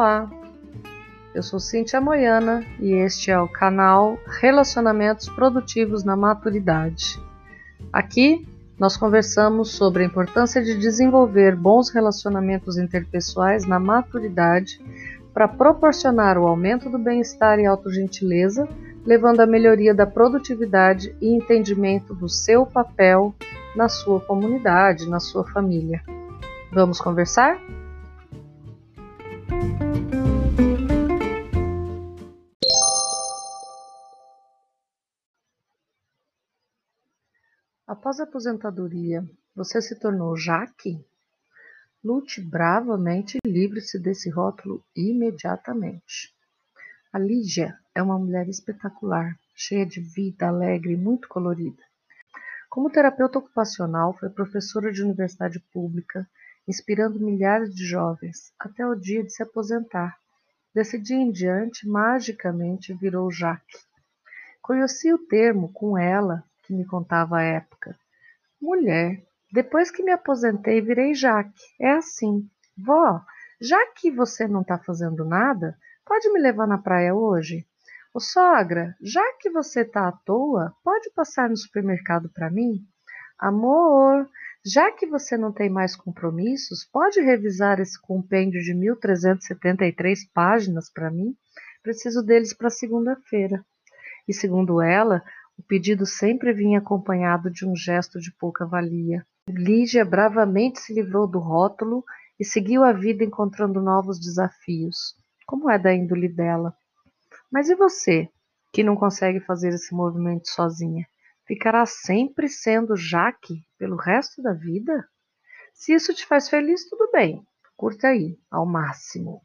Olá, eu sou Cintia Moiana e este é o canal Relacionamentos Produtivos na Maturidade. Aqui nós conversamos sobre a importância de desenvolver bons relacionamentos interpessoais na maturidade para proporcionar o aumento do bem-estar e autogentileza, levando à melhoria da produtividade e entendimento do seu papel na sua comunidade, na sua família. Vamos conversar? Após a aposentadoria, você se tornou Jaque? Lute bravamente e livre-se desse rótulo imediatamente. A Lígia é uma mulher espetacular, cheia de vida, alegre e muito colorida. Como terapeuta ocupacional, foi professora de universidade pública, inspirando milhares de jovens, até o dia de se aposentar. Desse dia em diante, magicamente virou Jaque. Conheci o termo com ela que me contava à época. Mulher, depois que me aposentei, virei Jaque. É assim. Vó, já que você não está fazendo nada, pode me levar na praia hoje? Ô sogra, já que você está à toa, pode passar no supermercado para mim? Amor, já que você não tem mais compromissos, pode revisar esse compêndio de 1373 páginas para mim? Preciso deles para segunda-feira. E segundo ela, o pedido sempre vinha acompanhado de um gesto de pouca valia. Lígia bravamente se livrou do rótulo e seguiu a vida encontrando novos desafios, como é da índole dela. Mas e você, que não consegue fazer esse movimento sozinha? Ficará sempre sendo Jaque pelo resto da vida? Se isso te faz feliz, tudo bem, curta aí, ao máximo.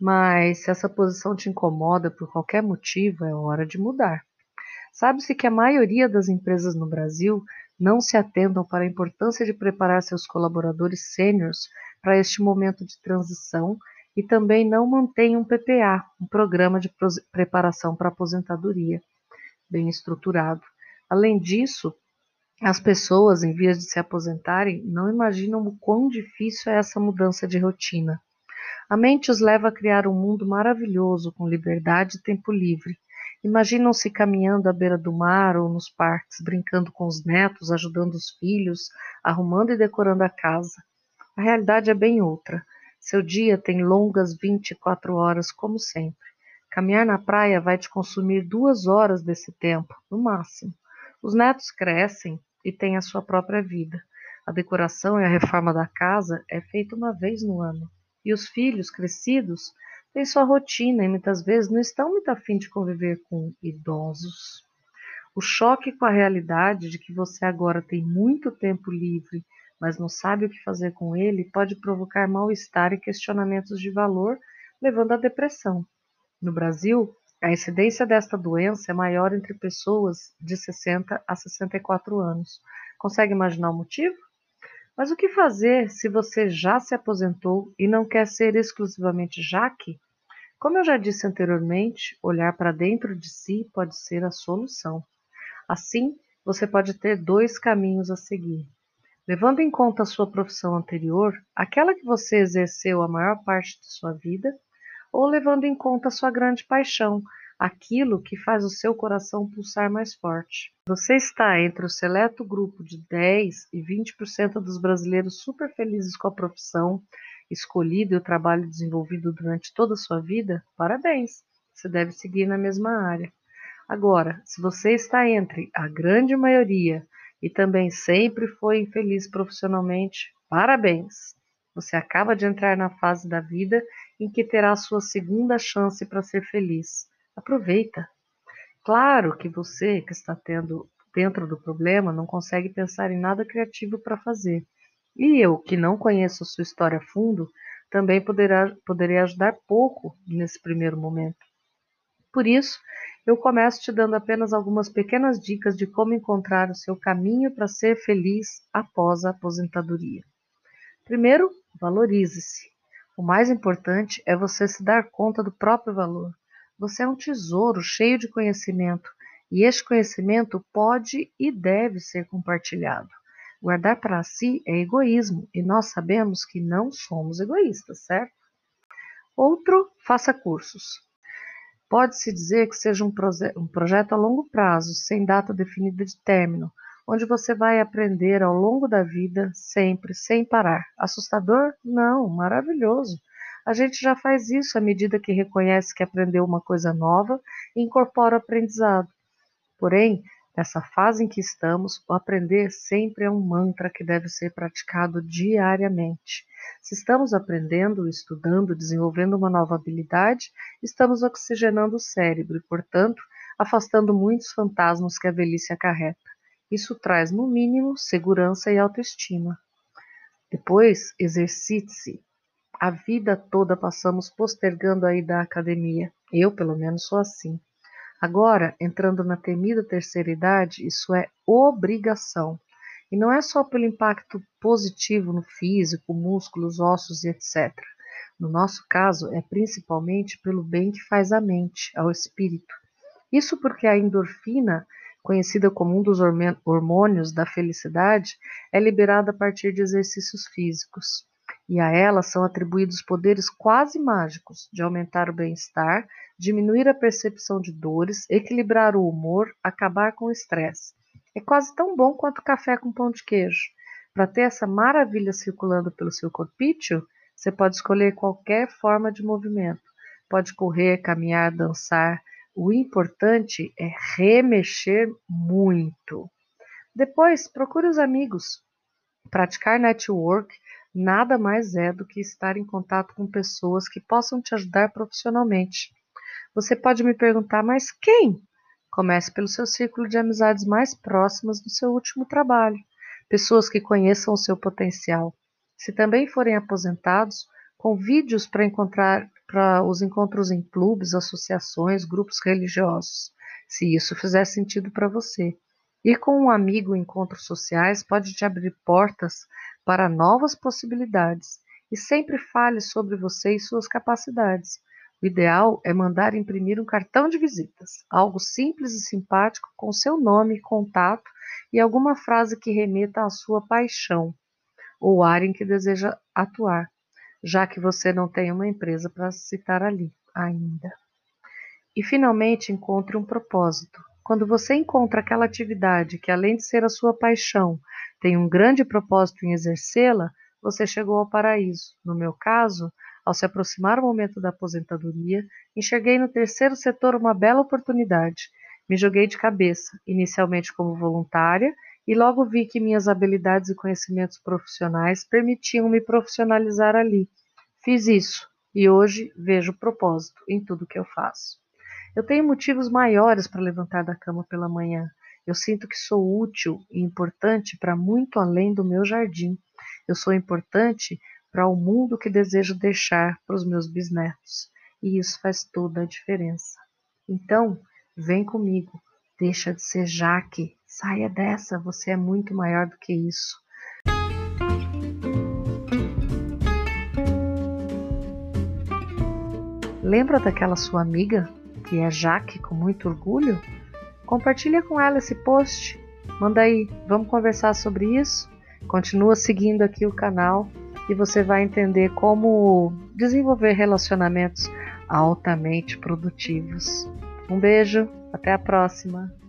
Mas se essa posição te incomoda por qualquer motivo, é hora de mudar. Sabe-se que a maioria das empresas no Brasil não se atentam para a importância de preparar seus colaboradores sêniores para este momento de transição e também não mantém um PPA, um programa de preparação para aposentadoria, bem estruturado. Além disso, as pessoas, em vias de se aposentarem, não imaginam o quão difícil é essa mudança de rotina. A mente os leva a criar um mundo maravilhoso, com liberdade e tempo livre, Imaginam-se caminhando à beira do mar ou nos parques, brincando com os netos, ajudando os filhos, arrumando e decorando a casa. A realidade é bem outra. Seu dia tem longas 24 horas, como sempre. Caminhar na praia vai te consumir duas horas desse tempo, no máximo. Os netos crescem e têm a sua própria vida. A decoração e a reforma da casa é feita uma vez no ano. E os filhos crescidos têm sua rotina e muitas vezes não estão muito afim de conviver com idosos. O choque com a realidade de que você agora tem muito tempo livre, mas não sabe o que fazer com ele, pode provocar mal-estar e questionamentos de valor, levando à depressão. No Brasil, a incidência desta doença é maior entre pessoas de 60 a 64 anos. Consegue imaginar o motivo? Mas o que fazer se você já se aposentou e não quer ser exclusivamente Jaque? Como eu já disse anteriormente, olhar para dentro de si pode ser a solução. Assim, você pode ter dois caminhos a seguir. Levando em conta a sua profissão anterior, aquela que você exerceu a maior parte de sua vida, ou levando em conta a sua grande paixão, aquilo que faz o seu coração pulsar mais forte. Você está entre o seleto grupo de 10 e 20% dos brasileiros super felizes com a profissão escolhida e o trabalho desenvolvido durante toda a sua vida? Parabéns! Você deve seguir na mesma área. Agora, se você está entre a grande maioria e também sempre foi infeliz profissionalmente, parabéns! Você acaba de entrar na fase da vida em que terá sua segunda chance para ser feliz. Aproveita. Claro que você que está tendo dentro do problema não consegue pensar em nada criativo para fazer. E eu, que não conheço sua história a fundo, também poderá, poderei ajudar pouco nesse primeiro momento. Por isso, eu começo te dando apenas algumas pequenas dicas de como encontrar o seu caminho para ser feliz após a aposentadoria. Primeiro, valorize-se. O mais importante é você se dar conta do próprio valor. Você é um tesouro cheio de conhecimento e este conhecimento pode e deve ser compartilhado. Guardar para si é egoísmo e nós sabemos que não somos egoístas, certo? Outro, faça cursos. Pode-se dizer que seja um, proje um projeto a longo prazo, sem data definida de término, onde você vai aprender ao longo da vida, sempre, sem parar. Assustador? Não, maravilhoso. A gente já faz isso à medida que reconhece que aprendeu uma coisa nova e incorpora o aprendizado. Porém, nessa fase em que estamos, o aprender sempre é um mantra que deve ser praticado diariamente. Se estamos aprendendo, estudando, desenvolvendo uma nova habilidade, estamos oxigenando o cérebro e, portanto, afastando muitos fantasmas que a velhice acarreta. Isso traz, no mínimo, segurança e autoestima. Depois, exercite-se. A vida toda passamos postergando a ida à academia. Eu, pelo menos, sou assim. Agora, entrando na temida terceira idade, isso é obrigação. E não é só pelo impacto positivo no físico, músculos, ossos e etc. No nosso caso, é principalmente pelo bem que faz à mente, ao espírito. Isso porque a endorfina, conhecida como um dos hormônios da felicidade, é liberada a partir de exercícios físicos. E a ela são atribuídos poderes quase mágicos de aumentar o bem-estar, diminuir a percepção de dores, equilibrar o humor, acabar com o estresse. É quase tão bom quanto café com pão de queijo. Para ter essa maravilha circulando pelo seu corpício, você pode escolher qualquer forma de movimento. Pode correr, caminhar, dançar. O importante é remexer muito. Depois, procure os amigos. Praticar network nada mais é do que estar em contato com pessoas que possam te ajudar profissionalmente. Você pode me perguntar, mas quem? Comece pelo seu círculo de amizades mais próximas do seu último trabalho, pessoas que conheçam o seu potencial. Se também forem aposentados, convide-os para encontrar para os encontros em clubes, associações, grupos religiosos, se isso fizer sentido para você. Ir com um amigo em encontros sociais pode te abrir portas para novas possibilidades e sempre fale sobre você e suas capacidades. O ideal é mandar imprimir um cartão de visitas, algo simples e simpático com seu nome, contato e alguma frase que remeta à sua paixão ou área em que deseja atuar, já que você não tem uma empresa para citar ali ainda. E finalmente encontre um propósito. Quando você encontra aquela atividade que, além de ser a sua paixão, tem um grande propósito em exercê-la, você chegou ao paraíso. No meu caso, ao se aproximar o momento da aposentadoria, enxerguei no terceiro setor uma bela oportunidade. Me joguei de cabeça, inicialmente como voluntária, e logo vi que minhas habilidades e conhecimentos profissionais permitiam me profissionalizar ali. Fiz isso e hoje vejo propósito em tudo que eu faço. Eu tenho motivos maiores para levantar da cama pela manhã. Eu sinto que sou útil e importante para muito além do meu jardim. Eu sou importante para o mundo que desejo deixar para os meus bisnetos. E isso faz toda a diferença. Então, vem comigo. Deixa de ser Jaque. Saia dessa, você é muito maior do que isso. Lembra daquela sua amiga que é Jaque com muito orgulho? Compartilha com ela esse post. Manda aí, vamos conversar sobre isso? Continua seguindo aqui o canal e você vai entender como desenvolver relacionamentos altamente produtivos. Um beijo, até a próxima!